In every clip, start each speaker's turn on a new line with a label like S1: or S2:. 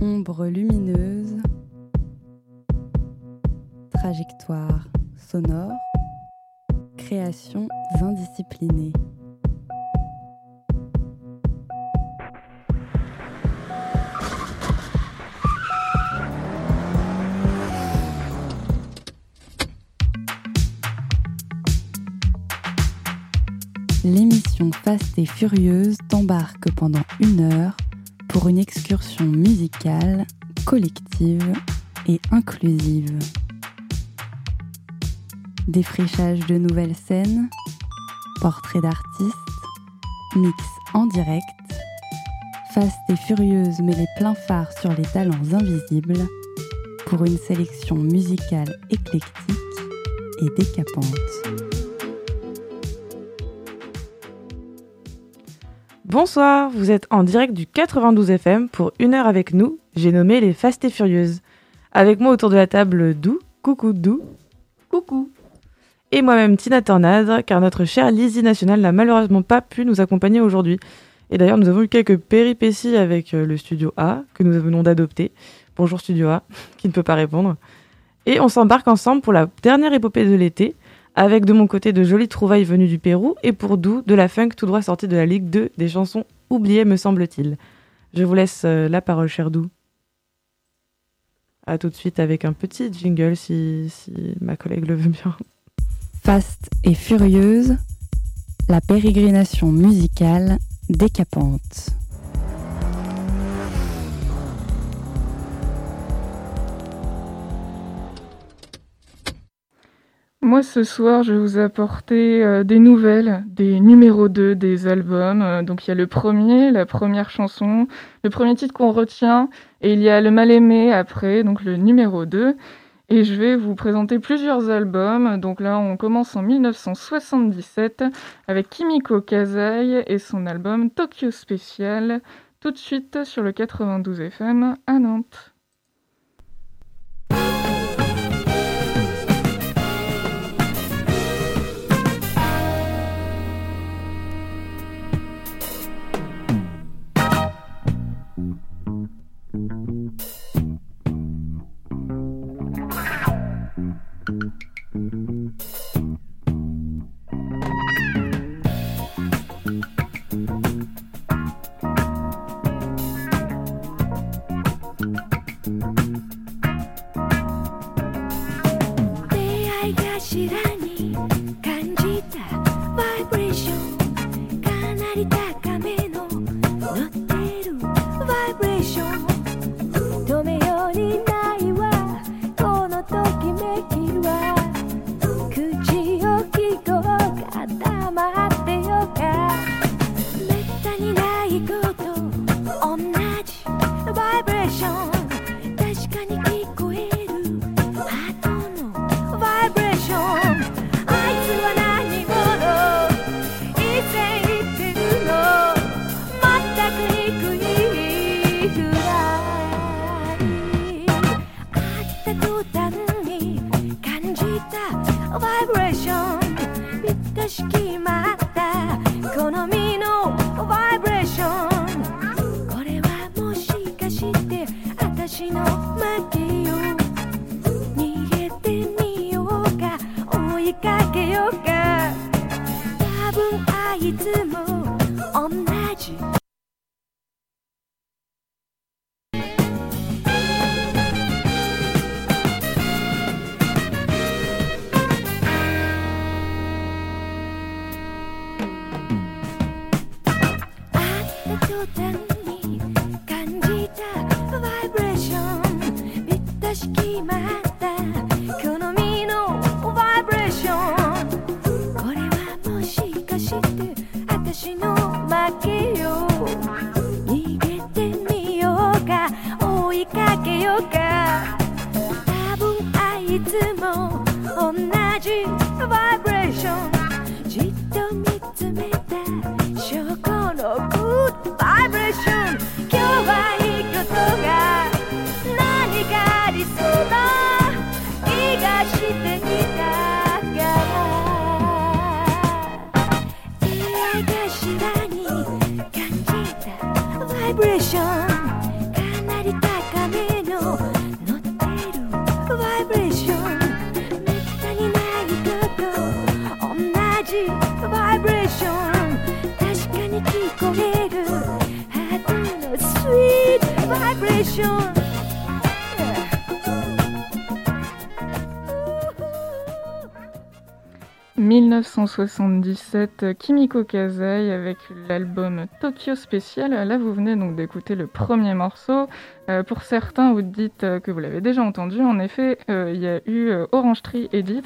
S1: Ombre lumineuse, trajectoire sonore, créations indisciplinées. L'émission Fast et Furieuse t'embarque pendant une heure pour une excursion musicale, collective et inclusive. Défrichage de nouvelles scènes, portraits d'artistes, mix en direct, Fast et Furieuse met les pleins phares sur les talents invisibles pour une sélection musicale éclectique et décapante.
S2: Bonsoir, vous êtes en direct du 92 FM pour une heure avec nous. J'ai nommé les Fast et Furieuses. Avec moi autour de la table Dou, coucou Dou, coucou. Et moi-même Tina Tornade, car notre chère Lizzie National n'a malheureusement pas pu nous accompagner aujourd'hui. Et d'ailleurs, nous avons eu quelques péripéties avec euh, le studio A, que nous venons d'adopter. Bonjour studio A, qui ne peut pas répondre. Et on s'embarque ensemble pour la dernière épopée de l'été, avec de mon côté de jolies trouvailles venues du Pérou et pour Dou de la funk tout droit sortie de la Ligue 2 des chansons oubliées me semble-t-il. Je vous laisse euh, la parole cher Dou. A tout de suite avec un petit jingle si, si ma collègue le veut bien.
S1: Fast et furieuse, la pérégrination musicale décapante.
S3: Moi, ce soir, je vais vous apporter euh, des nouvelles, des numéros 2 des albums. Euh, donc, il y a le premier, la première chanson, le premier titre qu'on retient, et il y a le mal-aimé après, donc le numéro 2. Et je vais vous présenter plusieurs albums. Donc là, on commence en 1977 avec Kimiko Kazai et son album Tokyo Special, tout de suite sur le 92 FM à Nantes. 1977, Kimiko Kazai avec l'album Tokyo Special. Là, vous venez donc d'écouter le premier morceau. Euh, pour certains, vous dites euh, que vous l'avez déjà entendu. En effet, euh, il y a eu Orange Tree Edit,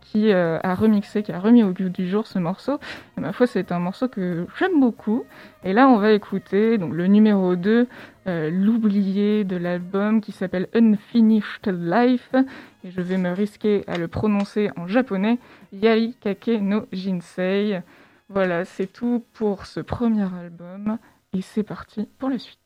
S3: qui a remixé, qui a remis au goût du jour ce morceau. Et ma foi, c'est un morceau que j'aime beaucoup. Et là, on va écouter donc, le numéro 2, l'oublié de l'album, qui s'appelle Unfinished Life. Et je vais me risquer à le prononcer en japonais. Yai Kake no Jinsei. Voilà, c'est tout pour ce premier album et c'est parti pour la suite.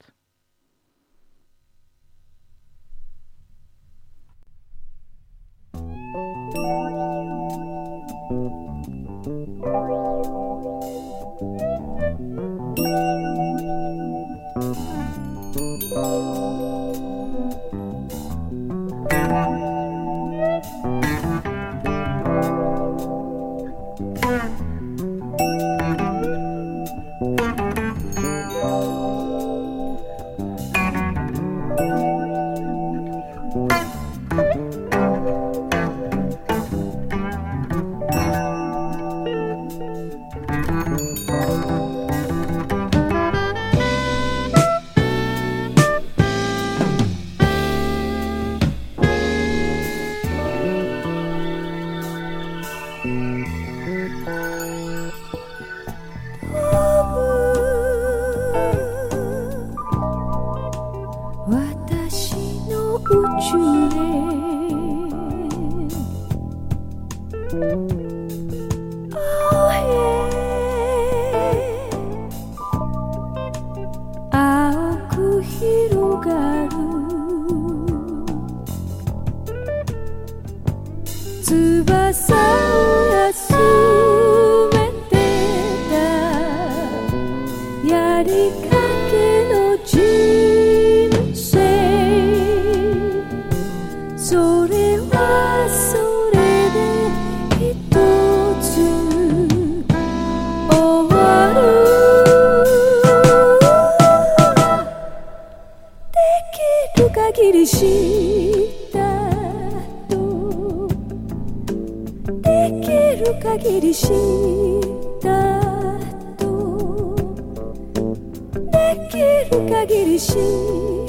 S3: 你的心。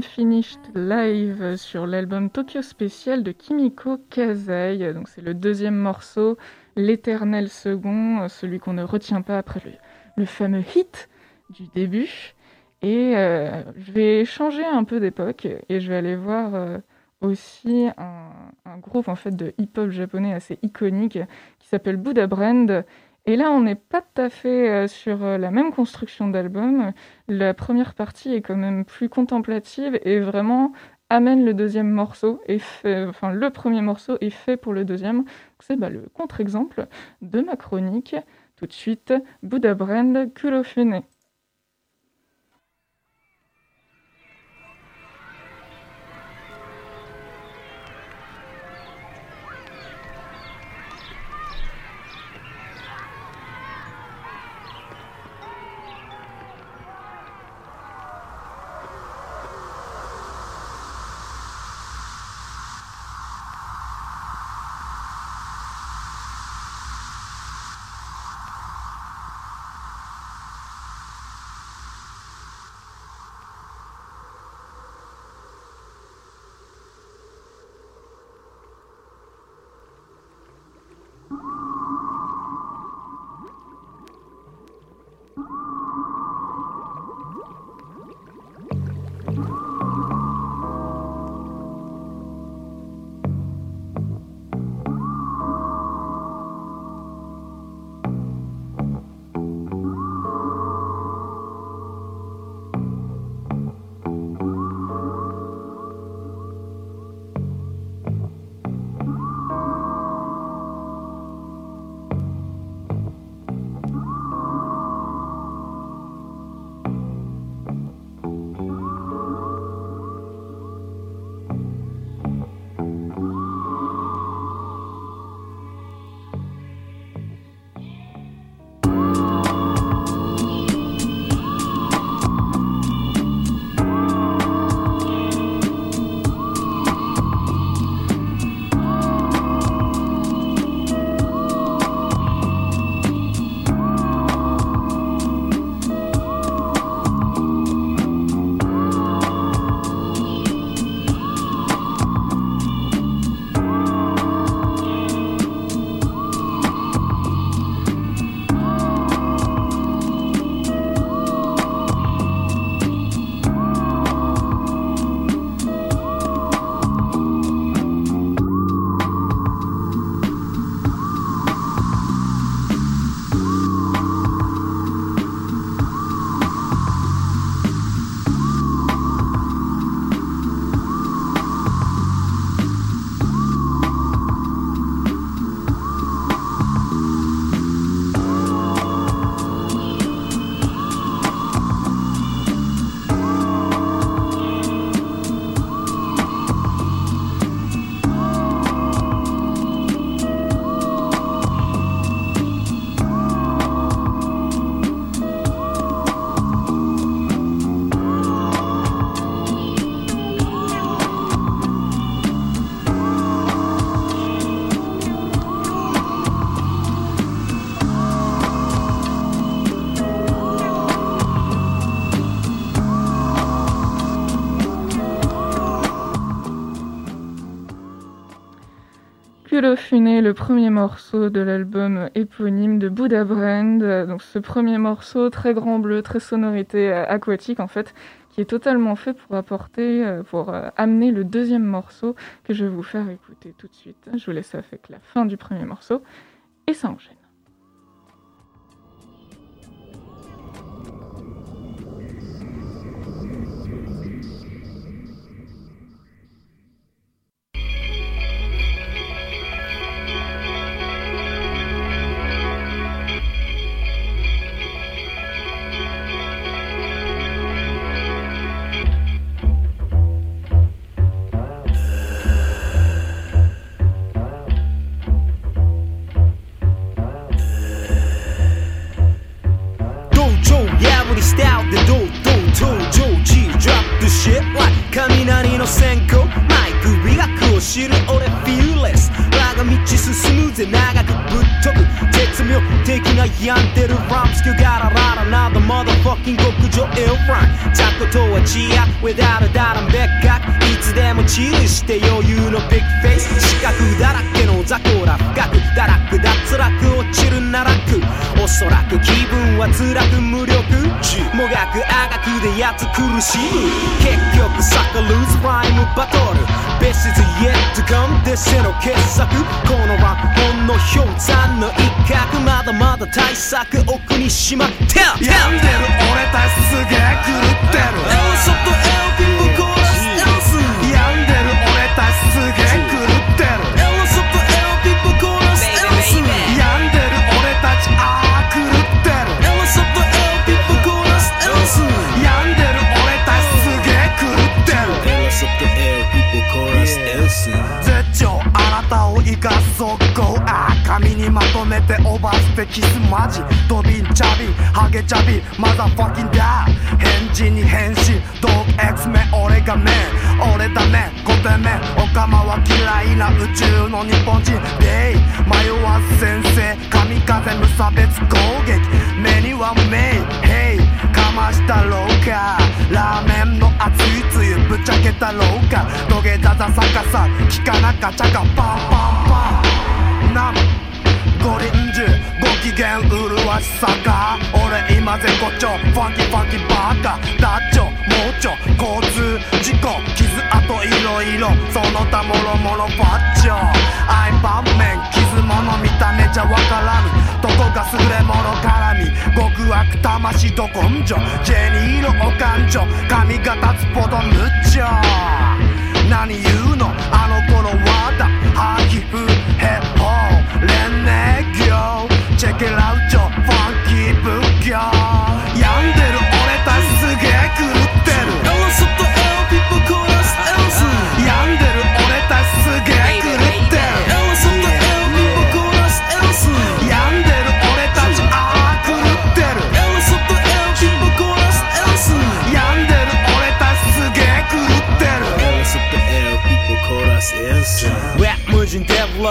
S4: Unfinished Live sur l'album Tokyo Special de Kimiko Kazai. Donc c'est le deuxième morceau, l'éternel second, celui qu'on ne retient pas après le, fameux hit du début. Et euh, je vais changer un peu d'époque et je vais aller voir euh, aussi un, groupe en fait de hip-hop japonais assez iconique qui s'appelle Buddha Brand et là, on n'est pas tout à fait euh, sur euh, la même construction d'album. La première partie est quand même plus contemplative et vraiment amène le deuxième morceau et fait, enfin le premier morceau est fait pour le deuxième. C'est bah, le contre-exemple de ma chronique. Tout de suite, Buddha Brand Kulofune. Funé, le premier morceau de l'album éponyme de Buddha Brand. Donc ce premier morceau très grand bleu, très sonorité euh, aquatique en fait, qui est totalement fait pour apporter, euh, pour euh, amener le deuxième morceau que je vais vous faire écouter tout de suite. Je vous laisse avec la fin du premier morceau et ça enchaîne.
S5: つでもチルして余裕のビッグフェイス四角だらけの雑魚ら深く堕落脱落落ちるならくおそらく気分は辛く無力もがくあがくでやつ苦しむ結局サカルーズライムバトル Best is yet to come デセの傑作このランほんの氷山の一角まだまだ対策奥にしまって病んでる俺たちすげえ狂ってるてオーバーステキスマジ。ドビンチャビ。ハゲチャビ。マザーファッキンダー。返事に返信。ドーグ X メ俺がメン。俺だね。5点目オカマは嫌いな宇宙の日本人。デイ迷わず先生。神風無差別攻撃。目にはメイ。ヘイかましたろうかラーメンの熱いつゆ。ぶっちゃけたろうか土下座座逆さ聞かなかちゃか。パンパンパン。ゴリンジュご機嫌麗しさか俺今絶好調ファンキーファンキーバカダッチョ盲腸交通事故傷跡いろいろその他もろもろファッチョ。アイパンメン傷物見た目じゃわからぬ。どこが優れもの絡み極悪魂ど根性。ジェニーのお感情髪が立つほどむっちゃ何言うのあの頃はだ。ハーキフヘッ Check it out ョファンキー仏教。病んでる俺たちすげえ来る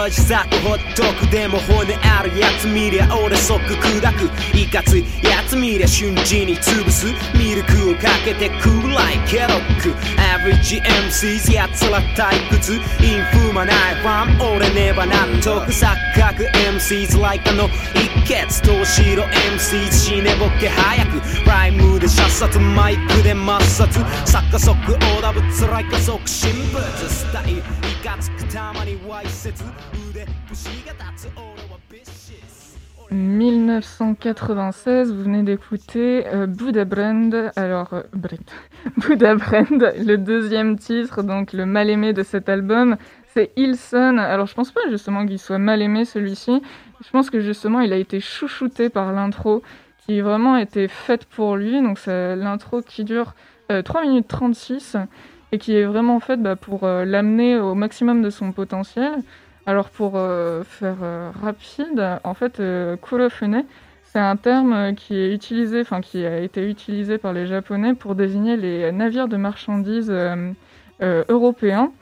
S5: 人デブロジザクほっとく。でも骨あるやつ見りゃ俺即砕く。いかついやつ見りゃ瞬時に潰す。ミルクをかけてクーライケロック Average MCs やつら退屈インフマないファン俺ねば納得錯覚 MCs like あの一決投資ろ MCs 死ねぼけ早くライムで射殺マイクで抹殺作家即オーダーぶつらいか即神仏スタイルいかつくたまにわいせつ腕節が立つ俺はビッシス
S4: 1996, vous venez d'écouter euh, Buddha Brand, alors euh. Buddha Brand, le deuxième titre, donc le mal aimé de cet album, c'est Ilson. Alors je pense pas justement qu'il soit mal aimé celui-ci, je pense que justement il a été chouchouté par l'intro qui vraiment était faite pour lui, donc c'est l'intro qui dure euh, 3 minutes 36 et qui est vraiment faite bah, pour euh, l'amener au maximum de son potentiel. Alors pour euh, faire euh, rapide, en fait, euh, Kurofune, c'est un terme euh, qui est utilisé, enfin qui a été utilisé par les Japonais pour désigner les navires de marchandises européens.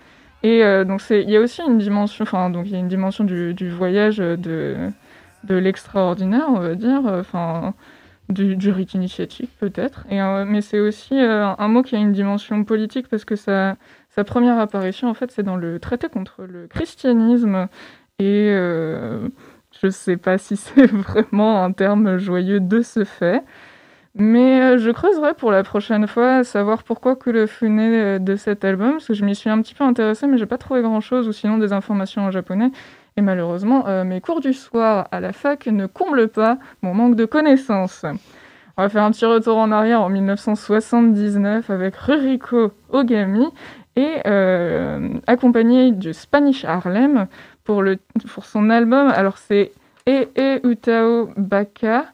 S4: Et donc c'est, il y a aussi une dimension, enfin donc il y a une dimension du, du voyage de de l'extraordinaire, on va dire, enfin du, du rite initiatique peut-être. Euh, mais c'est aussi euh, un mot qui a une dimension politique parce que sa première apparition, en fait, c'est dans le traité contre le christianisme. Et euh, je ne sais pas si c'est vraiment un terme joyeux de ce fait. Mais je creuserai pour la prochaine fois, savoir pourquoi que le funé de cet album, parce que je m'y suis un petit peu intéressée, mais j'ai pas trouvé grand-chose, ou sinon des informations en japonais. Et malheureusement, euh, mes cours du soir à la fac ne comblent pas mon manque de connaissances. On va faire un petit retour en arrière en 1979 avec Ruriko Ogami et euh, accompagné de Spanish Harlem pour, le, son album. Alors c'est E E Utao Baka,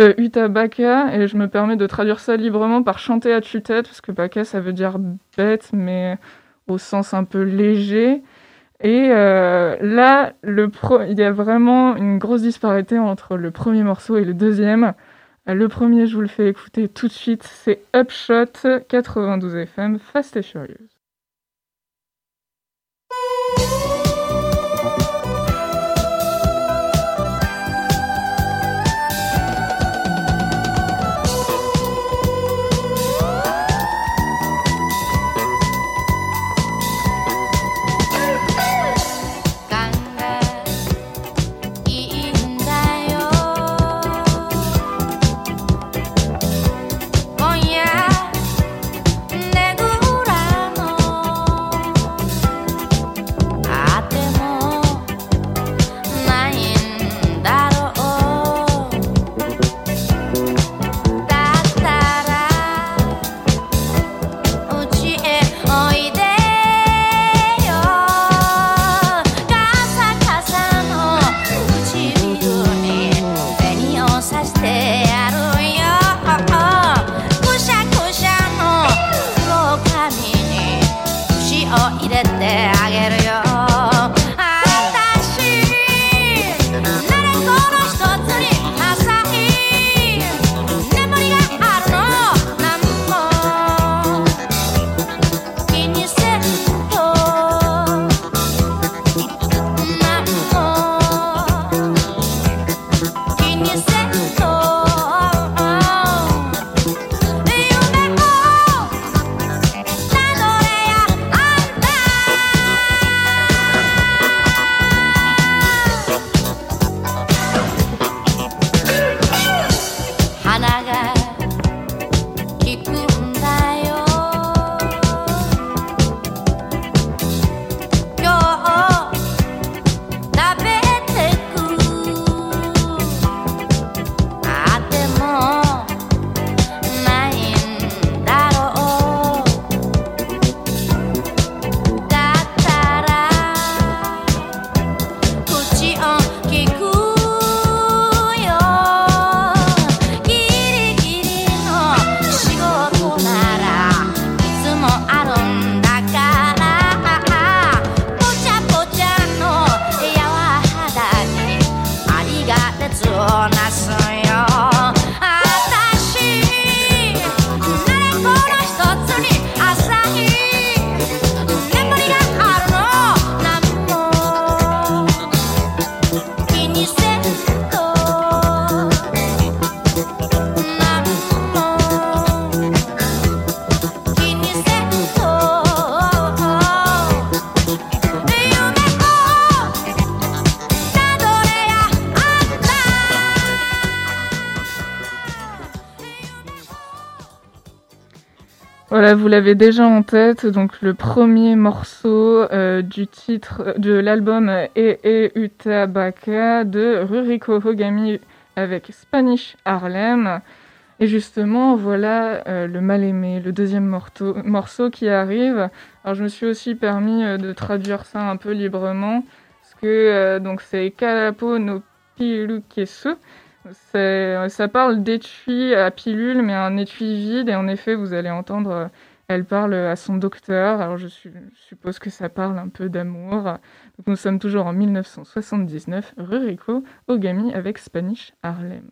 S4: euh, Uta Baka, et je me permets de traduire ça librement par chanter à tue-tête, parce que Baka ça veut dire bête, mais au sens un peu léger. Et euh, là, il y a vraiment une grosse disparité entre le premier morceau et le deuxième. Le premier, je vous le fais écouter tout de suite, c'est Upshot 92 FM Fast et Furious. Vous l'avez déjà en tête. Donc le premier morceau euh, du titre de l'album est E Uta Baka de Ruriko Hogami avec Spanish Harlem. Et justement, voilà euh, le mal aimé, le deuxième morceau, qui arrive. Alors je me suis aussi permis euh, de traduire ça un peu librement, parce que euh, donc c'est Kalapo no Pilukesu. C'est- Ça parle d'étui à pilule, mais un étui vide. Et en effet, vous allez entendre, euh, elle parle à son docteur. Alors je, su- je suppose que ça parle un peu d'amour. Nous sommes toujours en 1979, Ruriko Ogami avec Spanish Harlem.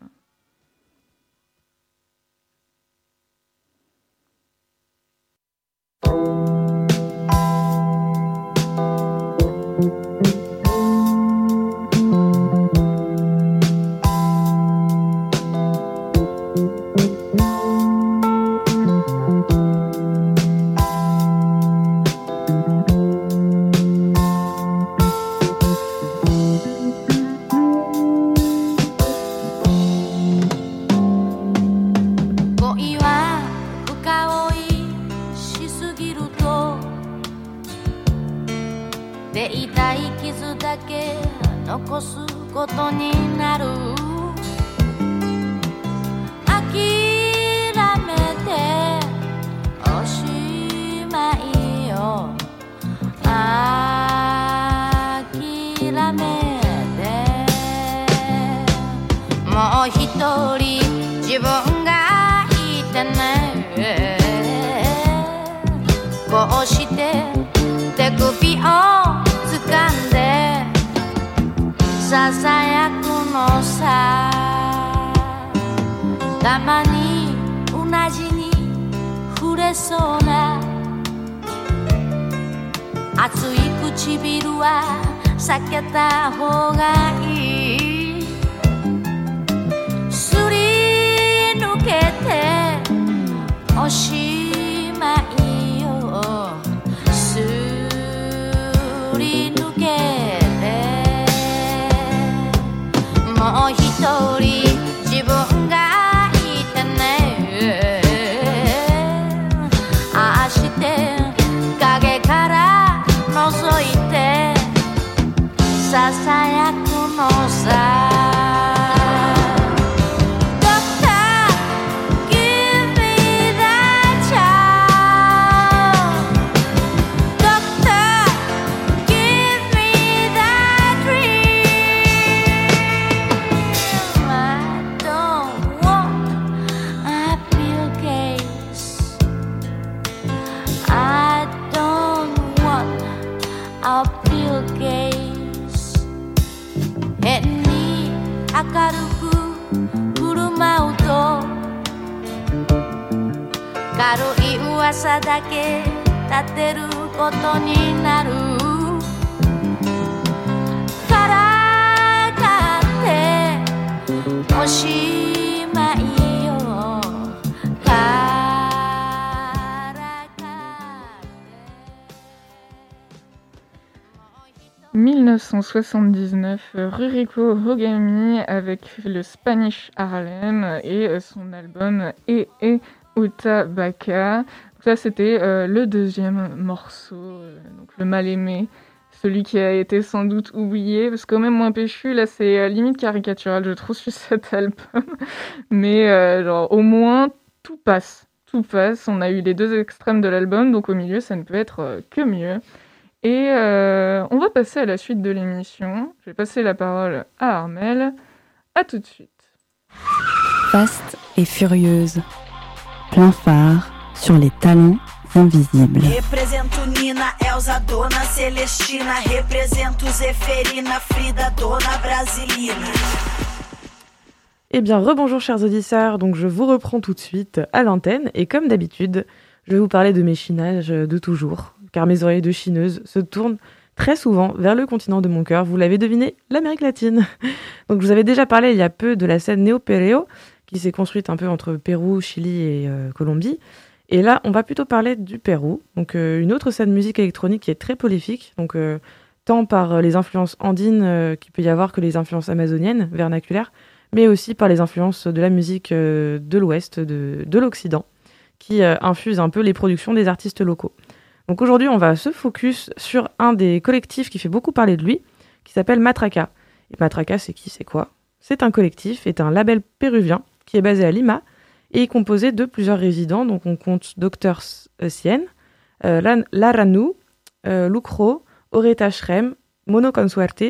S6: need
S4: 1979, euh, Ruriko Hogami avec le Spanish Harlem et euh, son album E E Uta Baka. Donc ça, c'était euh, le deuxième morceau, donc le mal aimé, celui qui a été sans doute oublié, parce que quand même moins péchu, là, c'est euh, limite caricatural, je trouve, sur cet album. Mais genre, au moins, tout passe. Tout passe. On a eu les deux extrêmes de l'album, donc au milieu, ça ne peut être que mieux. Et euh, on va passer à la suite de l'émission. Je vais passer la parole à Armel. À tout de suite.
S1: Faste et furieuse. Plein phare sur les talents invisibles.
S7: Represento Nina, Elza, Dona Celestina. Represento Zeferina, Frida, Dona Brasilina.
S2: Eh bien, rebonjour chers auditeurs, donc je vous reprends tout de suite à l'antenne et comme d'habitude, je vais vous parler de mes chinages de toujours, car mes oreilles de chineuse se tournent très souvent vers le continent de mon cœur, vous l'avez deviné, l'Amérique latine. Donc je vous avais déjà parlé il y a peu de la scène néo-péréo, qui s'est construite un peu entre Pérou, Chili et euh, Colombie. Et là, on va plutôt parler du Pérou, donc euh, une autre scène musique électronique qui est très prolifique, donc euh, tant par les influences andines qu'il peut y avoir que les influences amazoniennes, vernaculaires, mais aussi par les influences de la musique de l'Ouest, de, de l'Occident, qui infuse un peu les productions des artistes locaux. Donc aujourd'hui, on va se focus sur un des collectifs qui fait beaucoup parler de lui, qui s'appelle Matraca. Et Matraca, c'est qui, c'est quoi? C'est un collectif, est un label péruvien qui est basé à Lima et est composé de plusieurs résidents. Donc on compte Dr Sien, euh, Laranu, euh, Lucro, Oreta Shrem, Mono Consuerte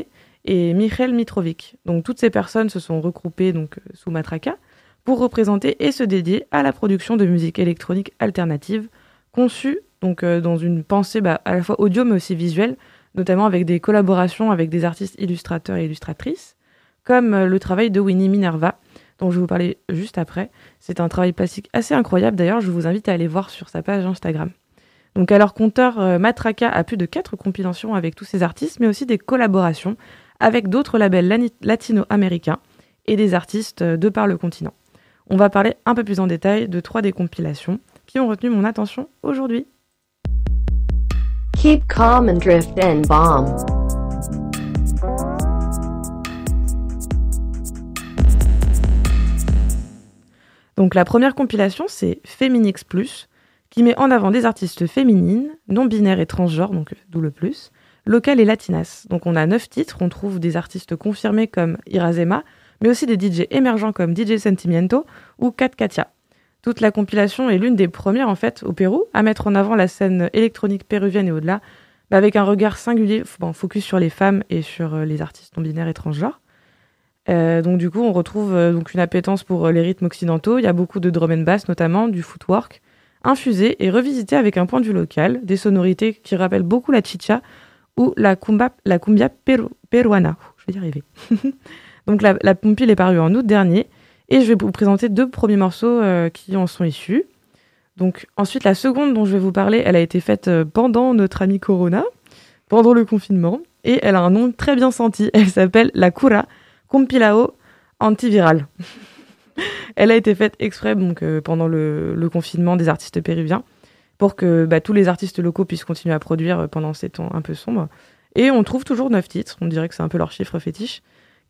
S2: et Michel Mitrovic. Donc toutes ces personnes se sont regroupées donc, euh, sous Matraca pour représenter et se dédier à la production de musique électronique alternative conçue donc euh, dans une pensée bah, à la fois audio mais aussi visuelle, notamment avec des collaborations avec des artistes illustrateurs et illustratrices, comme euh, le travail de Winnie Minerva, dont je vais vous parler juste après. C'est un travail plastique assez incroyable d'ailleurs, je vous invite à aller voir sur sa page Instagram. Donc leur compteur, euh, Matraca a plus de quatre compilations avec tous ces artistes, mais aussi des collaborations avec d'autres labels latino-américains et des artistes de par le continent. On va parler un peu plus en détail de trois des compilations qui ont retenu mon attention aujourd'hui.
S8: Keep calm and drift and bomb.
S2: Donc la première compilation, c'est Féminix Plus, qui met en avant des artistes féminines, non binaires et transgenres, donc d'où le plus, locales et latinas. Donc on a neuf titres, on trouve des artistes confirmés comme Irazema, mais aussi des DJ émergents comme DJ Sentimiento ou Kat Katia. Toute la compilation est l'une des premières en fait au Pérou à mettre en avant la scène électronique péruvienne et au-delà, bah, avec un regard singulier, bon, focus sur les femmes et sur euh, les artistes non binaires et transgenres. Euh, donc du coup, on retrouve euh, une appétence pour les rythmes occidentaux. Il y a beaucoup de drum and bass notamment, du footwork, infusé et revisité avec un point de vue local, des sonorités qui rappellent beaucoup la chicha ou la cumbia, peruana. Je vais y arriver. donc la, la compile est parue en août dernier et je vais vous présenter deux premiers morceaux euh, qui en sont issus. Donc ensuite, la seconde dont je vais vous parler, elle a été faite euh, pendant notre ami Corona, pendant le confinement, et elle a un nom très bien senti. Elle s'appelle La Cura Compilao Antiviral. elle a été faite exprès donc, euh, pendant le, confinement des artistes péruviens pour que bah, tous les artistes locaux puissent continuer à produire pendant ces temps un peu sombres. Et on trouve toujours neuf titres, on dirait que c'est un peu leur chiffre fétiche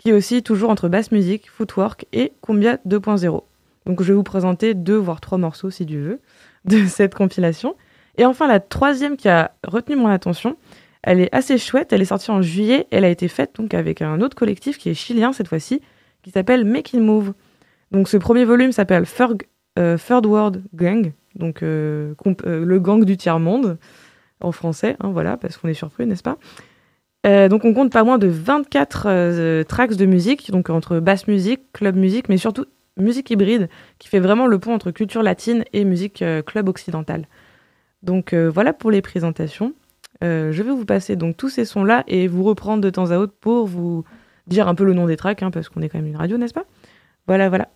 S2: qui est aussi toujours entre basse musique, footwork et Cumbia 2.0. Donc je vais vous présenter deux voire trois morceaux si Dieu veut de cette compilation. Et enfin la troisième qui a retenu mon attention, elle est assez chouette, elle est sortie en juillet, elle a été faite donc avec un autre collectif qui est chilien cette fois-ci, qui s'appelle Making Move. Donc ce premier volume s'appelle euh, Third World Gang, donc euh, euh, le gang du tiers-monde en français, hein, voilà, parce qu'on est surpris, n'est-ce pas? Euh, donc on compte pas moins de 24 euh, tracks de musique, donc entre basse musique, club musique, mais surtout musique hybride, qui fait vraiment le pont entre culture latine et musique euh, club occidentale. Donc voilà pour les présentations. je vais vous passer donc tous ces sons-là et vous reprendre de temps à autre pour vous dire un peu le nom des tracks, hein, parce qu'on est quand même une radio, n'est-ce pas? Voilà, voilà.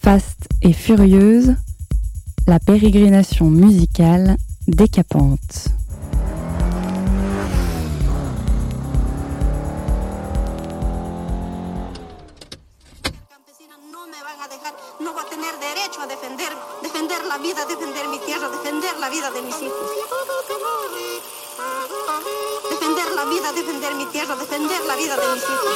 S1: Fast et furieuse, la pérégrination musicale décapante.
S9: defender la vida, defender mi tierra, defender la vida de mis hijos. Defender la vida, defender mi tierra, defender la vida de mis hijos.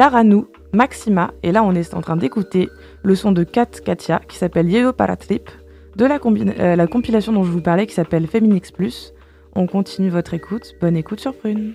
S2: Laranou, Maxima, et là on est en train d'écouter le son de Kat Katia qui s'appelle Yellow Paratrip, de la, euh, la compilation dont je vous parlais qui s'appelle Feminix Plus. On continue votre écoute, bonne écoute sur Prune.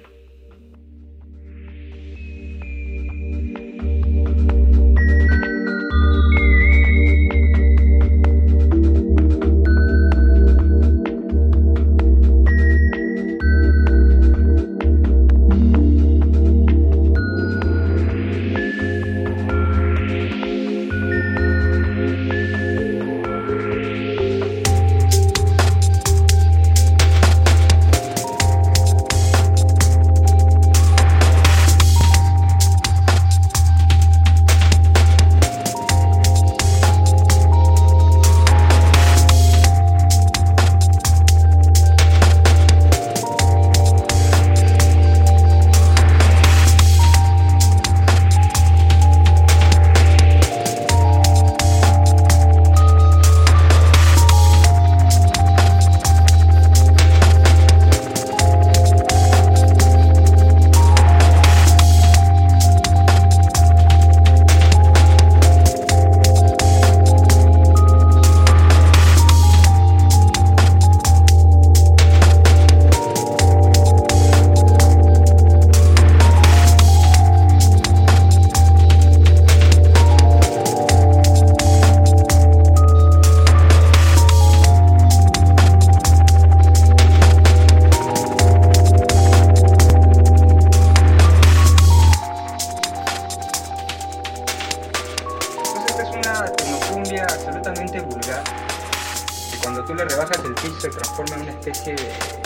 S10: Se transforma en una especie de,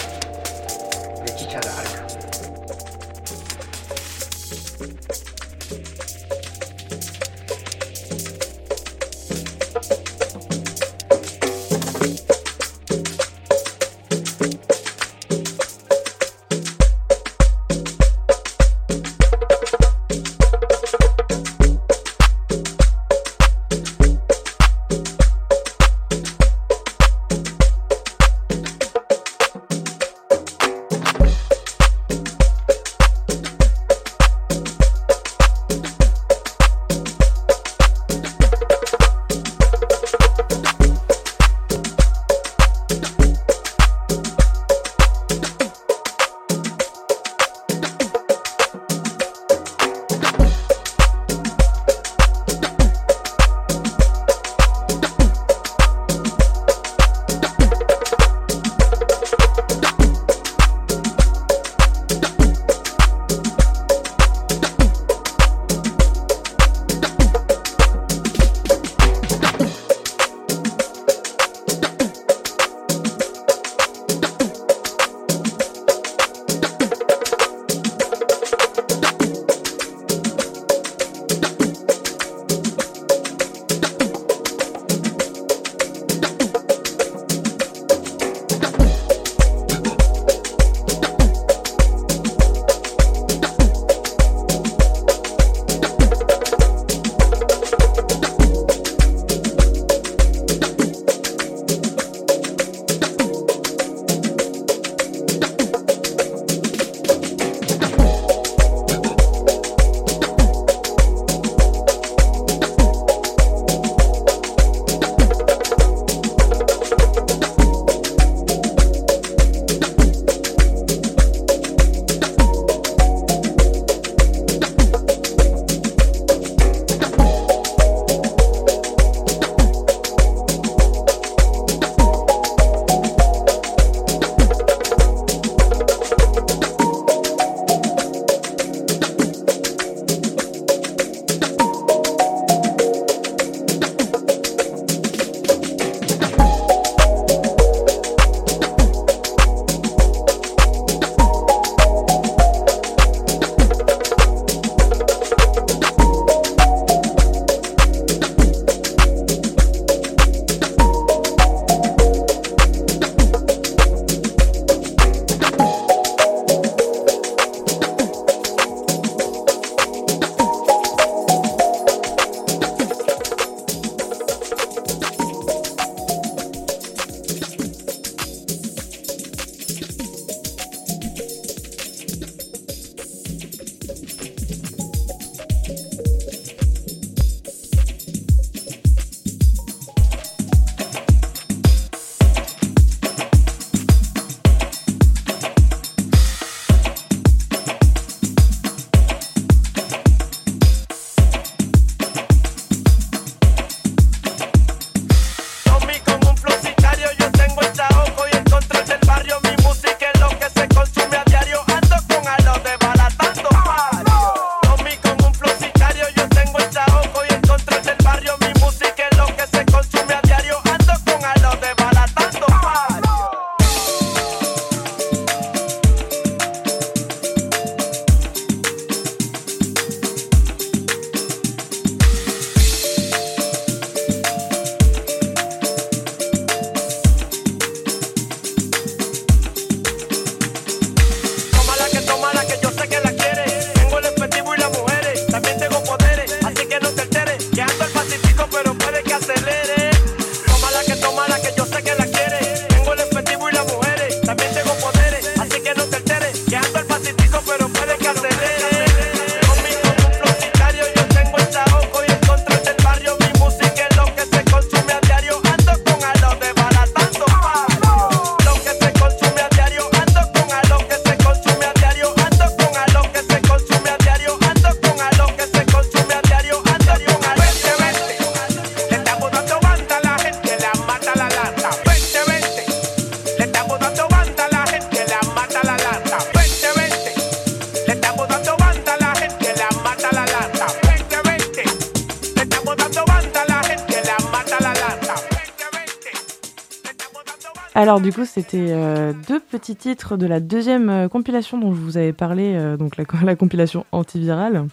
S2: Alors du coup, c'était euh, deux petits titres de la deuxième euh, compilation dont je vous avais parlé, euh, donc la, la compilation antivirale.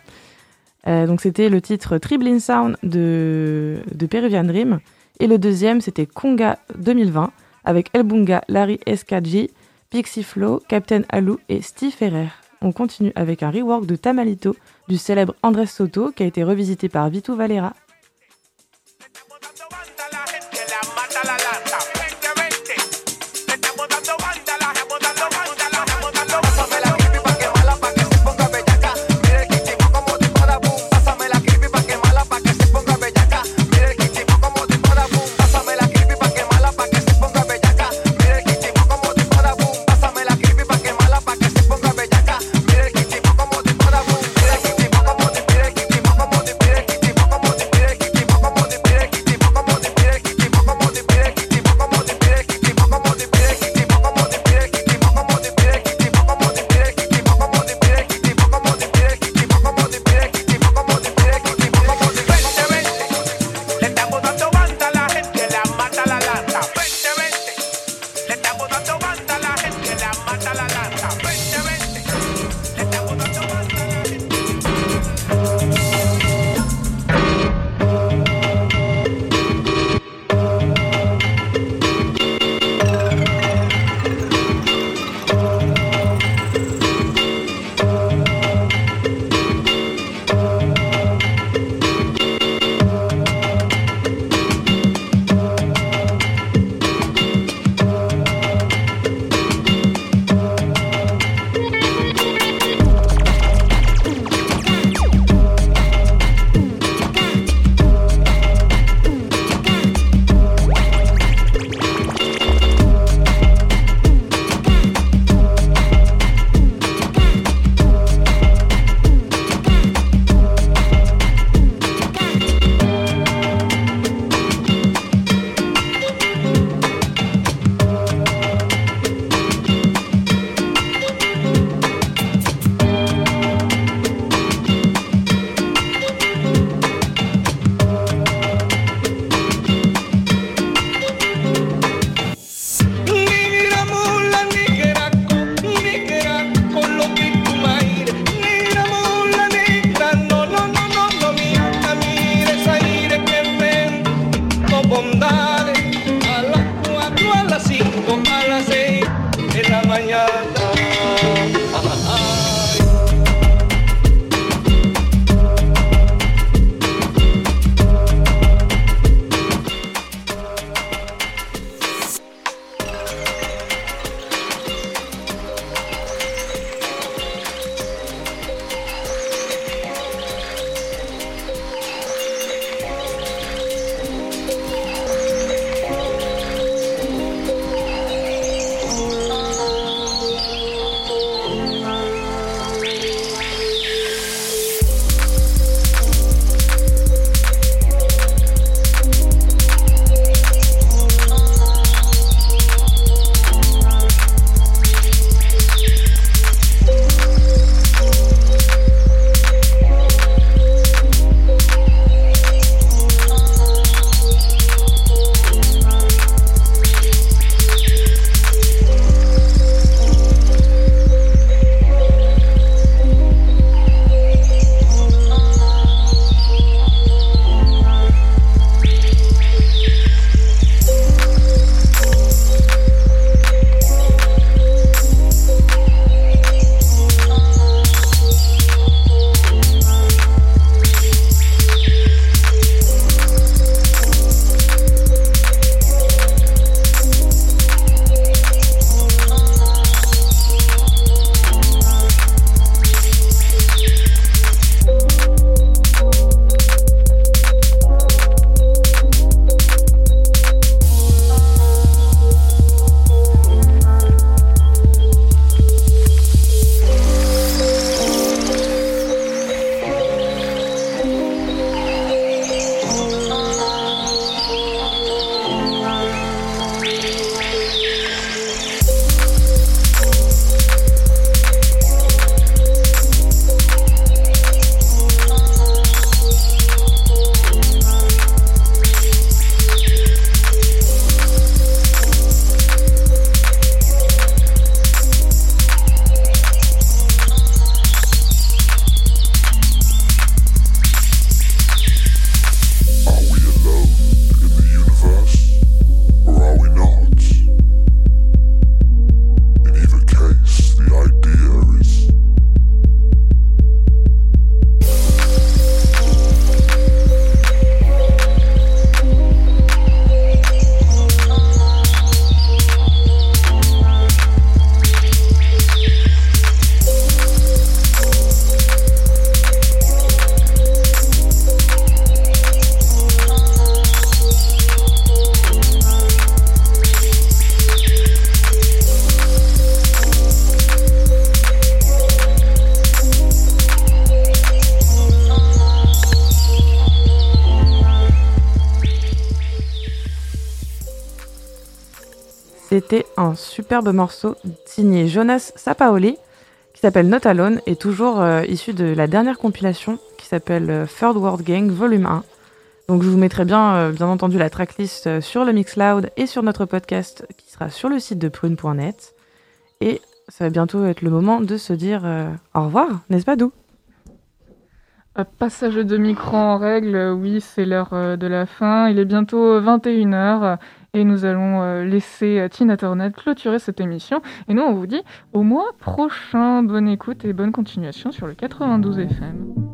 S2: Donc c'était le titre Triblin Sound de, de Peruvian Dream. Et le deuxième, c'était Conga 2020, avec El Bunga, Larry SKG, Pixie Flow, Captain Alou et Steve Ferrer. On continue avec un rework de Tamalito du célèbre Andrés Soto qui a été revisité par Vitu Valera. Superbe morceau signé Jonas Sapaoli qui s'appelle Not Alone et toujours euh, issu de la dernière compilation qui s'appelle euh, Third World Gang Volume 1. Donc je vous mettrai bien, euh, bien entendu la tracklist sur le Mixcloud et sur notre podcast qui sera sur le site de prune.net. Et ça va bientôt être le moment de se dire au revoir, n'est-ce pas Dou?
S4: Passage de micro en règle, oui, c'est l'heure de la fin. Il est bientôt 21h et nous allons euh, laisser euh, Tina Turner clôturer cette émission. Et nous, on vous dit au mois prochain. Bonne écoute et bonne continuation sur le 92 FM.